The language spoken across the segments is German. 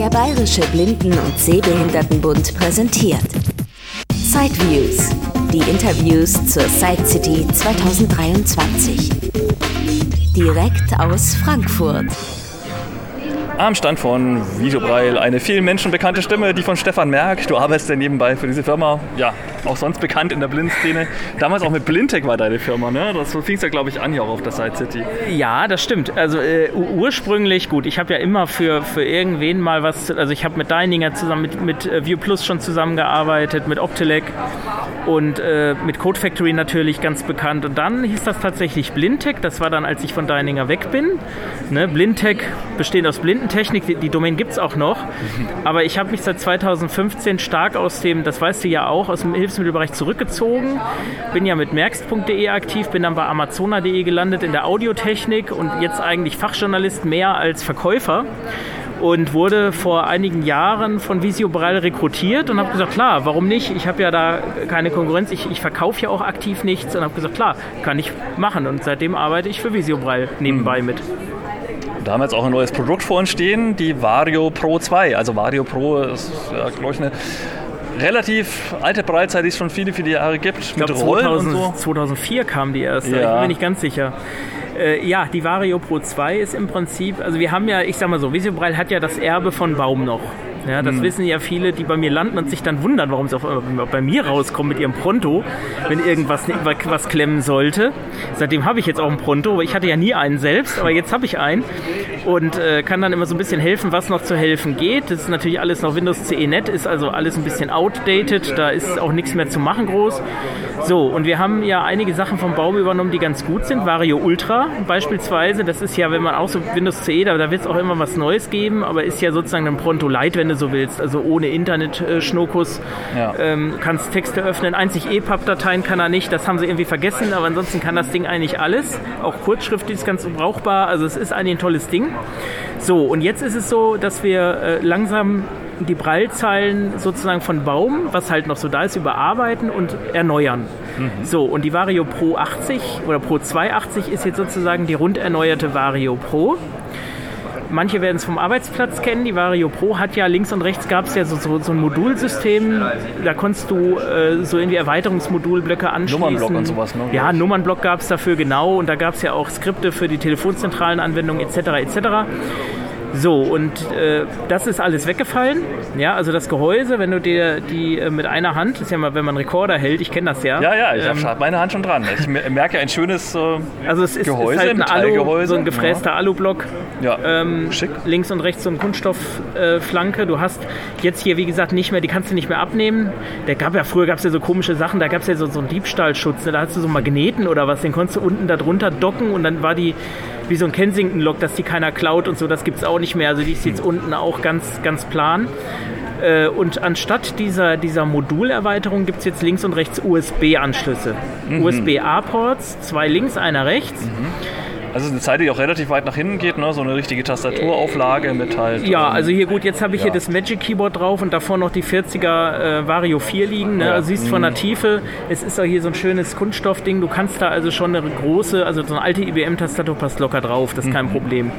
Der Bayerische Blinden- und Sehbehindertenbund präsentiert Sideviews, die Interviews zur Side City 2023. Direkt aus Frankfurt. Am Stand von Videobreil eine vielen Menschen bekannte Stimme, die von Stefan Merck. Du arbeitest ja nebenbei für diese Firma, ja, auch sonst bekannt in der Blindszene. Damals auch mit Blindtech war deine Firma, ne? Das fing es ja, glaube ich, an hier auch auf der Side City. Ja, das stimmt. Also äh, ursprünglich, gut, ich habe ja immer für, für irgendwen mal was, also ich habe mit Deininger zusammen, mit, mit äh, View Plus schon zusammengearbeitet, mit Optelec und äh, mit Code Factory natürlich ganz bekannt. Und dann hieß das tatsächlich Blindtech. Das war dann, als ich von Deininger weg bin. Ne? Blindtech bestehend aus Blindentechnik. Die, die Domain gibt es auch noch. Aber ich habe mich seit 2015 stark aus dem, das weißt du ja auch, aus dem Hilfsmittelbereich zurückgezogen. Bin ja mit merkst.de aktiv, bin dann bei amazona.de gelandet in der Audiotechnik und jetzt eigentlich Fachjournalist mehr als Verkäufer und wurde vor einigen Jahren von Visio Braille rekrutiert und habe gesagt, klar, warum nicht? Ich habe ja da keine Konkurrenz, ich, ich verkaufe ja auch aktiv nichts und habe gesagt, klar, kann ich machen und seitdem arbeite ich für Visio Braille nebenbei mit. Da haben wir jetzt auch ein neues Produkt vor uns stehen, die Vario Pro 2. Also Vario Pro ist, ja, glaube ich, eine relativ alte Breitseite, die es schon viele, viele Jahre gibt. Ich glaube, 2000, so. 2004 kam die erste, ja. ich bin mir nicht ganz sicher. Äh, ja, die Vario Pro 2 ist im Prinzip, also wir haben ja, ich sag mal so, Visiobrail hat ja das Erbe von Baum noch. Ja, das mhm. wissen ja viele, die bei mir landen und sich dann wundern, warum sie auf einmal bei mir rauskommen mit ihrem Pronto, wenn irgendwas was klemmen sollte. Seitdem habe ich jetzt auch ein Pronto, aber ich hatte ja nie einen selbst, aber jetzt habe ich einen und äh, kann dann immer so ein bisschen helfen, was noch zu helfen geht. Das ist natürlich alles noch Windows CE Net, ist also alles ein bisschen outdated, da ist auch nichts mehr zu machen groß. So, und wir haben ja einige Sachen vom Baum übernommen, die ganz gut sind. Vario Ultra beispielsweise, das ist ja, wenn man auch so Windows CE, da, da wird es auch immer was Neues geben, aber ist ja sozusagen ein Pronto Lite, wenn du so willst, also ohne Internet-Schnokus. Ja. Ähm, kannst Texte öffnen, einzig EPUB-Dateien kann er nicht, das haben sie irgendwie vergessen, aber ansonsten kann das Ding eigentlich alles. Auch Kurzschrift ist ganz brauchbar, also es ist eigentlich ein tolles Ding. So, und jetzt ist es so, dass wir äh, langsam die Prallzeilen sozusagen von Baum, was halt noch so da ist, überarbeiten und erneuern. Mhm. So, und die Vario Pro 80 oder Pro 280 ist jetzt sozusagen die rund erneuerte Vario Pro. Manche werden es vom Arbeitsplatz kennen. Die Vario Pro hat ja links und rechts gab es ja so, so, so, ein Modulsystem. Da konntest du äh, so irgendwie Erweiterungsmodulblöcke anschließen. Nummernblock und sowas, ne? Ja, Nummernblock gab es dafür genau. Und da gab es ja auch Skripte für die telefonzentralen Anwendungen etc. etc. So, und äh, das ist alles weggefallen. Ja, also das Gehäuse, wenn du dir die äh, mit einer Hand, das ist ja mal, wenn man einen Rekorder hält, ich kenne das ja. Ja, ja, ich ähm, habe meine Hand schon dran. Ich merke ein schönes äh, also es ist, Gehäuse, ist halt ein Alu, so ein gefräster ja. Alublock. Ja, ähm, schick. Links und rechts so eine Kunststoffflanke. du hast jetzt hier, wie gesagt, nicht mehr, die kannst du nicht mehr abnehmen. Der gab ja, früher gab es ja so komische Sachen, da gab es ja so, so einen Diebstahlschutz. Ne? Da hast du so Magneten oder was, den konntest du unten da drunter docken und dann war die wie so ein Kensington-Lok, dass die keiner klaut und so, das gibt es auch nicht mehr. Also die ist jetzt unten auch ganz, ganz plan. Äh, und anstatt dieser, dieser Modulerweiterung gibt es jetzt links und rechts USB-Anschlüsse. Mhm. USB-A-Ports, zwei links, einer rechts. Mhm. Also eine Seite, die auch relativ weit nach hinten geht, ne? so eine richtige Tastaturauflage mit halt. Ja, ähm, also hier gut, jetzt habe ich ja. hier das Magic Keyboard drauf und davor noch die 40er äh, Vario 4 liegen. Ne? Ja. Also siehst mhm. von der Tiefe, es ist auch hier so ein schönes Kunststoffding. Du kannst da also schon eine große, also so eine alte IBM-Tastatur passt locker drauf, das ist kein mhm. Problem.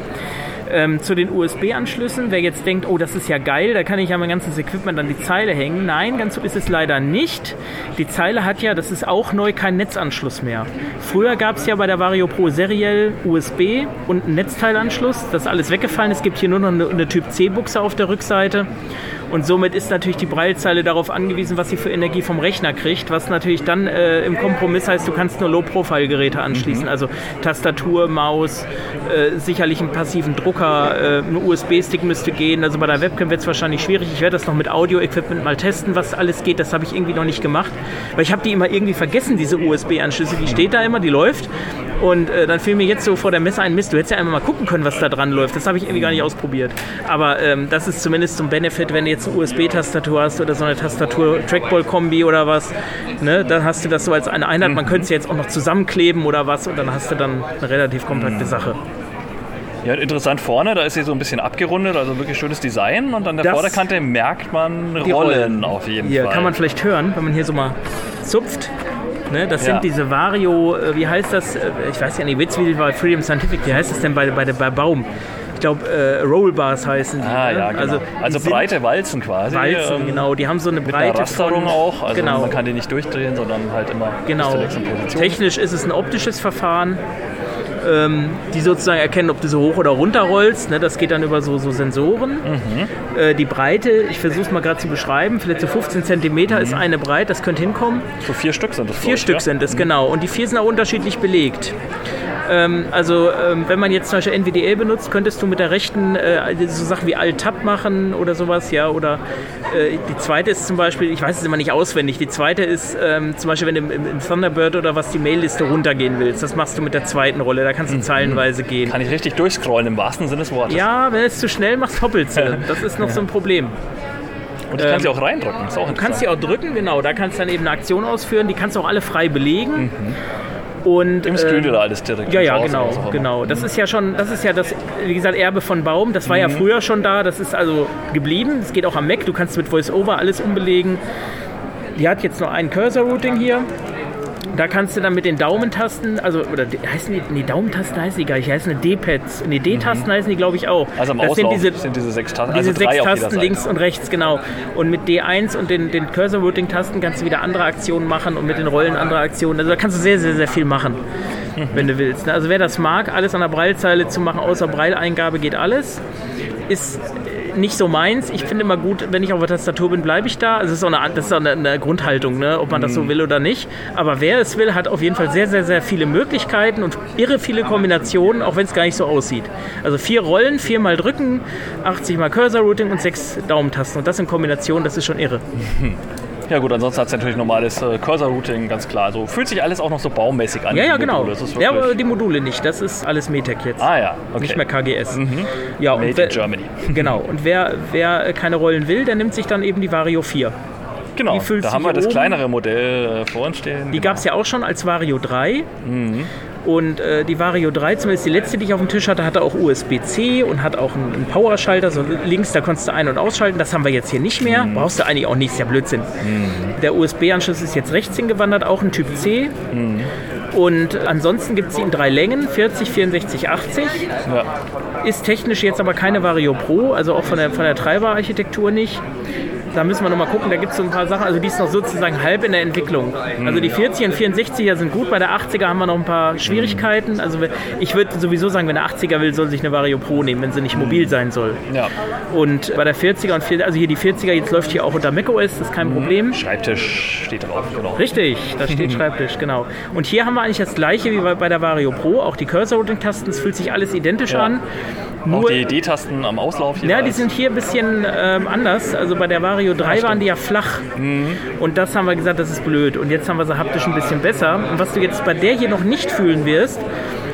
Ähm, zu den USB-Anschlüssen, wer jetzt denkt, oh, das ist ja geil, da kann ich ja mein ganzes Equipment an die Zeile hängen. Nein, ganz so ist es leider nicht. Die Zeile hat ja, das ist auch neu, keinen Netzanschluss mehr. Früher gab es ja bei der Vario Pro seriell USB und einen Netzteilanschluss. Das ist alles weggefallen. Es gibt hier nur noch eine, eine Typ C-Buchse auf der Rückseite. Und somit ist natürlich die Breilzeile darauf angewiesen, was sie für Energie vom Rechner kriegt, was natürlich dann äh, im Kompromiss heißt, du kannst nur Low-Profile-Geräte anschließen, mhm. also Tastatur, Maus, äh, sicherlich einen passiven Drucker, äh, ein USB-Stick müsste gehen. Also bei der Webcam wird es wahrscheinlich schwierig. Ich werde das noch mit Audio-Equipment mal testen, was alles geht. Das habe ich irgendwie noch nicht gemacht, weil ich habe die immer irgendwie vergessen, diese USB-Anschlüsse. Die steht da immer, die läuft. Und äh, dann fiel mir jetzt so vor der Messe ein Mist, du hättest ja einmal mal gucken können, was da dran läuft. Das habe ich irgendwie gar nicht ausprobiert. Aber ähm, das ist zumindest zum Benefit, wenn du jetzt eine USB-Tastatur hast oder so eine Tastatur-Trackball-Kombi oder was. Ne? Dann hast du das so als eine Einheit. Man könnte es jetzt auch noch zusammenkleben oder was und dann hast du dann eine relativ kompakte Sache. Ja, interessant vorne, da ist sie so ein bisschen abgerundet, also wirklich schönes Design. Und an der das Vorderkante merkt man Rollen, Rollen, auf jeden hier Fall. Hier kann man vielleicht hören, wenn man hier so mal zupft. Ne? Das ja. sind diese Vario, äh, wie heißt das? Äh, ich weiß ja nicht, Witzwidel war Freedom Scientific, wie heißt das denn bei, bei, bei Baum? glaube, äh, Rollbars heißen die. Ah, ne? ja, genau. Also, also breite Walzen quasi. Walzen, ähm, genau. Die haben so eine breite. Mit Rasterung auch. Also genau. man kann die nicht durchdrehen, sondern halt immer genau. Technisch ist es ein optisches Verfahren ähm, die sozusagen erkennen, ob du so hoch oder runter rollst. Ne? Das geht dann über so, so Sensoren. Mhm. Äh, die Breite, ich versuche es mal gerade zu beschreiben, vielleicht so 15 cm mhm. ist eine Breit, das könnte hinkommen. So vier Stück sind es. Vier Stück ja? sind es, mhm. genau. Und die vier sind auch unterschiedlich belegt. Ähm, also ähm, wenn man jetzt zum Beispiel NVDA benutzt, könntest du mit der rechten äh, so Sachen wie Alt-Tab machen oder sowas, ja. Oder äh, die zweite ist zum Beispiel, ich weiß es immer nicht auswendig, die zweite ist ähm, zum Beispiel, wenn du im, im, Thunderbird oder was die Mailliste runtergehen willst, das machst du mit der zweiten Rolle, da kannst du mhm. zeilenweise gehen. Kann ich richtig durchscrollen im wahrsten Sinne des Wortes. Ja, wenn es zu schnell machst, hoppelst du. Das ist noch so ein Problem. Und ich kann ähm, sie auch reindrücken. du kannst sie auch drücken, genau. Da kannst du dann eben eine Aktion ausführen. Die kannst du auch alle frei belegen. Mhm. Und, Im oder alles direkt. Ja, ja, genau, genau. Das ist ja schon, das ist ja das, wie gesagt, Erbe von Baum. Das war mhm. ja früher schon da. Das ist also geblieben. Es geht auch am Mac. Du kannst mit VoiceOver alles umbelegen. Die hat jetzt nur ein Cursor-Routing hier. Da kannst du dann mit den Daumentasten, also, oder heißen die, nee, Daumentasten heißen die gar nicht, die heißen D-Pads. Nee, D-Tasten mhm. heißen die, glaube ich, auch. Also am das Auslauf sind diese, sind diese sechs Tasten, diese also sechs Tasten links und rechts, genau. Und mit D1 und den, den Cursor-Routing-Tasten kannst du wieder andere Aktionen machen und mit den Rollen andere Aktionen. Also da kannst du sehr, sehr, sehr viel machen, mhm. wenn du willst. Also wer das mag, alles an der Breilzeile zu machen, außer Breileingabe geht alles. Ist nicht so meins. Ich finde immer gut, wenn ich auf der Tastatur bin, bleibe ich da. Also das ist auch eine, das ist auch eine, eine Grundhaltung, ne? ob man das so mhm. will oder nicht. Aber wer es will, hat auf jeden Fall sehr, sehr, sehr viele Möglichkeiten und irre viele Kombinationen, auch wenn es gar nicht so aussieht. Also vier Rollen, viermal drücken, 80 mal Cursor-Routing und sechs Daumentasten. Und das in Kombination, das ist schon irre. Ja gut, ansonsten hat es natürlich normales äh, Cursor-Routing, ganz klar. Also fühlt sich alles auch noch so baummäßig an. Ja, ja, genau. ja, aber die Module nicht. Das ist alles Metec jetzt. Ah ja, okay. Nicht mehr KGS. Mhm. Ja, Made wer, in Germany. Genau. Und wer, wer keine Rollen will, der nimmt sich dann eben die Vario 4. Genau, da haben wir das oben. kleinere Modell äh, vor uns stehen. Die genau. gab es ja auch schon als Vario 3. Mhm. Und äh, die Vario 3, zumindest die letzte, die ich auf dem Tisch hatte, hatte auch USB-C und hat auch einen, einen Powerschalter. So links, da konntest du ein- und ausschalten. Das haben wir jetzt hier nicht mehr. Mhm. Brauchst du eigentlich auch nicht, ist ja Blödsinn. Mhm. Der USB-Anschluss ist jetzt rechts hingewandert, auch ein Typ C. Mhm. Und ansonsten gibt es sie in drei Längen, 40, 64, 80. Ja. Ist technisch jetzt aber keine Vario Pro, also auch von der, von der Treiberarchitektur nicht da müssen wir nochmal gucken, da gibt es so ein paar Sachen, also die ist noch sozusagen halb in der Entwicklung. Also die 40 und 64er sind gut, bei der 80er haben wir noch ein paar Schwierigkeiten. Also ich würde sowieso sagen, wenn der 80er will, soll sich eine Vario Pro nehmen, wenn sie nicht mobil sein soll. Ja. Und bei der 40er und 40, also hier die 40er, jetzt läuft hier auch unter macOS, das ist kein mhm. Problem. Schreibtisch steht drauf, genau. Richtig, da steht Schreibtisch, genau. Und hier haben wir eigentlich das gleiche wie bei der Vario Pro, auch die Cursor-Routing-Tasten, es fühlt sich alles identisch ja. an. Nur, auch die D-Tasten am Auslauf? Jeweils. Ja, die sind hier ein bisschen ähm, anders. Also bei der Vario 3 ja, waren die ja flach. Mhm. Und das haben wir gesagt, das ist blöd. Und jetzt haben wir sie haptisch ein bisschen besser. Und was du jetzt bei der hier noch nicht fühlen wirst,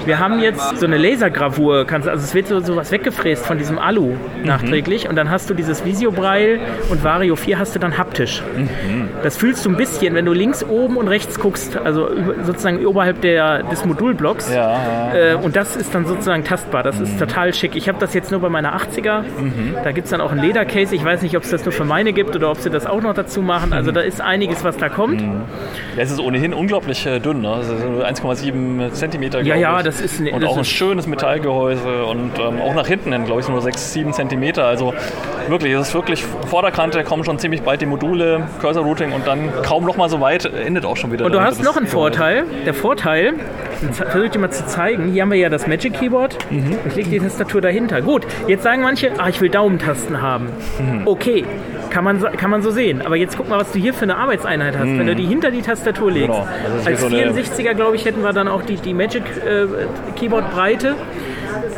wir haben jetzt so eine Lasergravur, also es wird so, so was weggefräst von diesem Alu nachträglich mhm. und dann hast du dieses Visio-Braille und Vario 4 hast du dann haptisch. Mhm. Das fühlst du ein bisschen, wenn du links oben und rechts guckst, also sozusagen oberhalb der, des Modulblocks. Ja. Äh, und das ist dann sozusagen tastbar. Das mhm. ist total schick. Ich habe das jetzt nur bei meiner 80er. Mhm. Da gibt es dann auch ein Ledercase. Ich weiß nicht, ob es das nur für meine gibt oder ob sie das auch noch dazu machen. Also mhm. da ist einiges, was da kommt. Mhm. Ja, es ist ohnehin unglaublich äh, dünn. Ne? Also 1,7 Zentimeter. Ja, ja, das ist eine, Und das auch ein schönes Metallgehäuse und ähm, auch nach hinten hin, glaube ich, nur 6, 7 Zentimeter. Also wirklich, es ist wirklich Vorderkante, kommen schon ziemlich bald die Module, Cursor-Routing und dann kaum noch mal so weit endet auch schon wieder. Und du hast noch einen Vorteil. Der Vorteil, versuche ich dir mal zu zeigen, hier haben wir ja das Magic Keyboard. Mhm. Ich lege die Tastatur dahinter. Gut, jetzt sagen manche, ah, ich will Daumentasten haben. Mhm. Okay, kann man, kann man so sehen. Aber jetzt guck mal, was du hier für eine Arbeitseinheit hast. Mhm. Wenn du die hinter die Tastatur legst. Genau. Als so 64er, glaube ich, hätten wir dann auch die, die Magic äh, Keyboard Breite.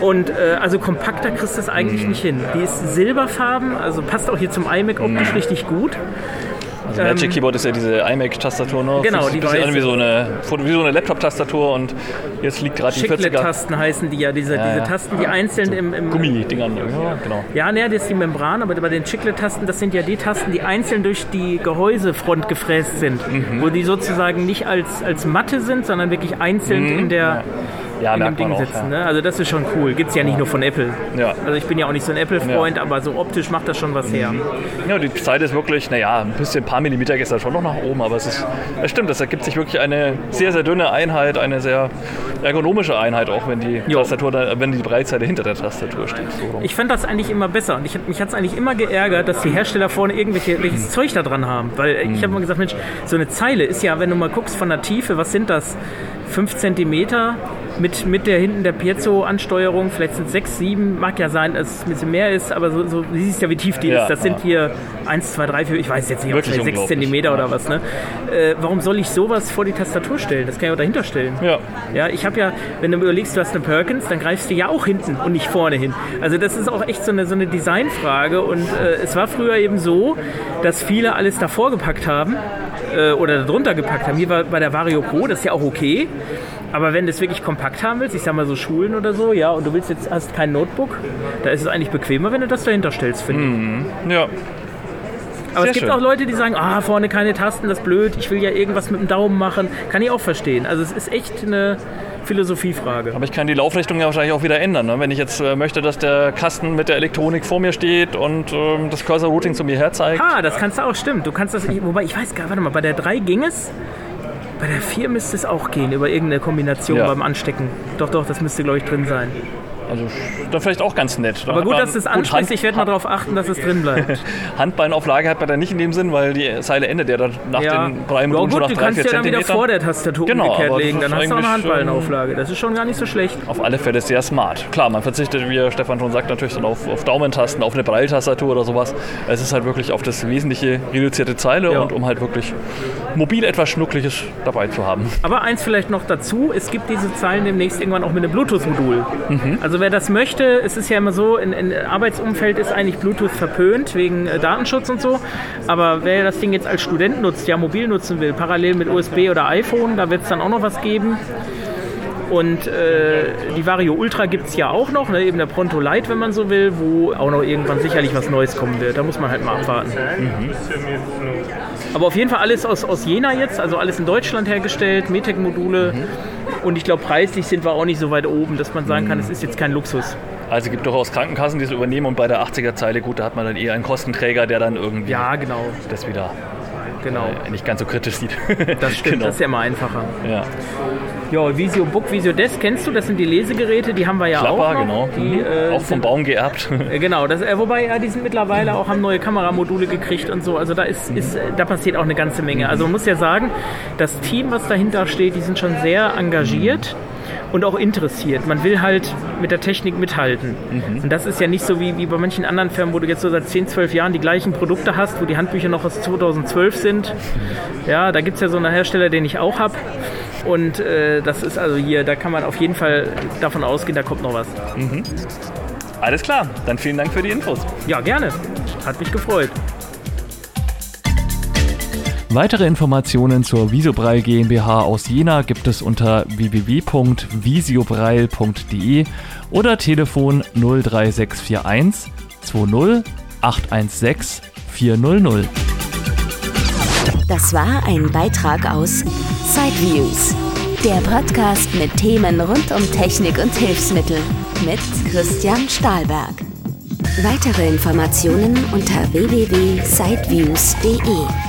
Und äh, also kompakter kriegst du das eigentlich mhm. nicht hin. Die ist silberfarben, also passt auch hier zum iMac optisch mhm. richtig gut. Also Magic ähm, Keyboard ist ja diese iMac-Tastatur noch. Genau, die sieht an wie so eine, wie so eine Laptop-Tastatur und jetzt liegt gerade die 40er. Tasten heißen die ja, diese, ja, diese Tasten, die einzeln so im, im Gummidingern, ja, genau. Ja, ne, das ist die Membran, aber bei den Chiclet-Tasten, das sind ja die Tasten, die einzeln durch die Gehäusefront gefräst sind, mhm. wo die sozusagen nicht als, als Matte sind, sondern wirklich einzeln mhm. in der ja, in dem Ding auch, sitzen. Ne? Also das ist schon cool. Gibt es ja nicht nur von Apple. Ja. Also ich bin ja auch nicht so ein Apple-Freund, aber so optisch macht das schon was her. Ja, die Zeit ist wirklich, naja, ein bisschen, ein paar Millimeter geht da schon noch nach oben, aber es ist, es stimmt, es ergibt sich wirklich eine sehr, sehr dünne Einheit, eine sehr ergonomische Einheit, auch wenn die jo. Tastatur, wenn die Breitseite hinter der Tastatur steht. So. Ich fand das eigentlich immer besser und ich, mich hat es eigentlich immer geärgert, dass die Hersteller vorne irgendwelche welches mhm. Zeug da dran haben. Weil mhm. ich habe mal gesagt, Mensch, so eine Zeile ist ja, wenn du mal guckst von der Tiefe, was sind das? 5 cm mit, mit der hinten der Piezo-Ansteuerung, vielleicht sind es 6, 7, mag ja sein, dass es ein bisschen mehr ist, aber so, so du siehst ja, wie tief die ja, ist. Das sind hier 1, 2, 3, 4, ich weiß jetzt nicht, ob 6 cm ja. oder was. Ne? Äh, warum soll ich sowas vor die Tastatur stellen? Das kann ich auch dahinter stellen. Ja. Ja, ich habe ja, wenn du überlegst, du hast eine Perkins, dann greifst du ja auch hinten und nicht vorne hin. Also das ist auch echt so eine, so eine Designfrage und äh, es war früher eben so, dass viele alles davor gepackt haben äh, oder darunter gepackt haben. Hier war bei der Vario Pro, das ist ja auch okay. Aber wenn du es wirklich kompakt haben willst, ich sag mal so Schulen oder so, ja, und du willst jetzt hast kein Notebook, da ist es eigentlich bequemer, wenn du das dahinter stellst, finde mhm. ich. Ja. Aber Sehr es gibt schön. auch Leute, die sagen, ah, vorne keine Tasten, das ist blöd, ich will ja irgendwas mit dem Daumen machen. Kann ich auch verstehen. Also es ist echt eine Philosophiefrage. Aber ich kann die Laufrichtung ja wahrscheinlich auch wieder ändern. Ne? Wenn ich jetzt äh, möchte, dass der Kasten mit der Elektronik vor mir steht und ähm, das Cursor-Routing zu mir her zeigt. Ah, das kannst du auch, stimmt. Du kannst das, wobei ich weiß gar, warte mal, bei der 3 ging es. Bei der 4 müsste es auch gehen, über irgendeine Kombination ja. beim Anstecken. Doch, doch, das müsste, glaube ich, drin sein. Also da vielleicht auch ganz nett. Aber gut, dass es ansprichst. Ich werde mal darauf achten, dass es drin bleibt. Handbeinauflage hat man da nicht in dem Sinn, weil die Seile endet ja dann nach ja. den drei Minuten schon nach Du kannst ja dann wieder vor der Tastatur genau, umgekehrt legen. Dann hast du auch eine Handbeinauflage. Das ist schon gar nicht so schlecht. Auf alle Fälle sehr smart. Klar, man verzichtet, wie Stefan schon sagt, natürlich dann auf, auf Daumentasten, auf eine Breiltastatur oder sowas. Es ist halt wirklich auf das wesentliche reduzierte Zeile ja. und um halt wirklich mobil etwas Schnuckliges dabei zu haben. Aber eins vielleicht noch dazu, es gibt diese Zeilen demnächst irgendwann auch mit einem Bluetooth-Modul. Mhm. Also wer das möchte, es ist ja immer so, in, in Arbeitsumfeld ist eigentlich Bluetooth verpönt wegen äh, Datenschutz und so. Aber wer das Ding jetzt als Student nutzt, ja mobil nutzen will, parallel mit USB oder iPhone, da wird es dann auch noch was geben. Und äh, die Vario Ultra gibt es ja auch noch, ne? eben der Pronto Lite, wenn man so will, wo auch noch irgendwann sicherlich was Neues kommen wird. Da muss man halt mal abwarten. Mhm. Aber auf jeden Fall alles aus, aus Jena jetzt, also alles in Deutschland hergestellt, Metec-Module. Mhm. Und ich glaube, preislich sind wir auch nicht so weit oben, dass man sagen kann, es ist jetzt kein Luxus. Also es gibt durchaus Krankenkassen, die es übernehmen und bei der 80er-Zeile, gut, da hat man dann eher einen Kostenträger, der dann irgendwie ja, genau. das wieder genau. Äh, nicht ganz so kritisch sieht. Das stimmt, genau. das ist ja immer einfacher. Ja. Ja, Visio Book, Visio Desk kennst du, das sind die Lesegeräte, die haben wir ja Klapper, auch. Noch. genau. Die, mhm. äh, auch vom Baum geerbt. Äh, genau, das, äh, wobei ja, die sind mittlerweile auch, haben neue Kameramodule gekriegt und so. Also da ist, ist, da passiert auch eine ganze Menge. Also man muss ja sagen, das Team, was dahinter steht, die sind schon sehr engagiert und auch interessiert. Man will halt mit der Technik mithalten. Mhm. Und das ist ja nicht so wie, wie bei manchen anderen Firmen, wo du jetzt so seit 10, 12 Jahren die gleichen Produkte hast, wo die Handbücher noch aus 2012 sind. Ja, da gibt es ja so einen Hersteller, den ich auch habe. Und äh, das ist also hier, da kann man auf jeden Fall davon ausgehen, da kommt noch was. Mhm. Alles klar, dann vielen Dank für die Infos. Ja, gerne. Hat mich gefreut. Weitere Informationen zur Visobreil GmbH aus Jena gibt es unter www.visiobreil.de oder Telefon 03641 20 816 400. Das war ein Beitrag aus Sideviews, der Podcast mit Themen rund um Technik und Hilfsmittel mit Christian Stahlberg. Weitere Informationen unter www.sideviews.de.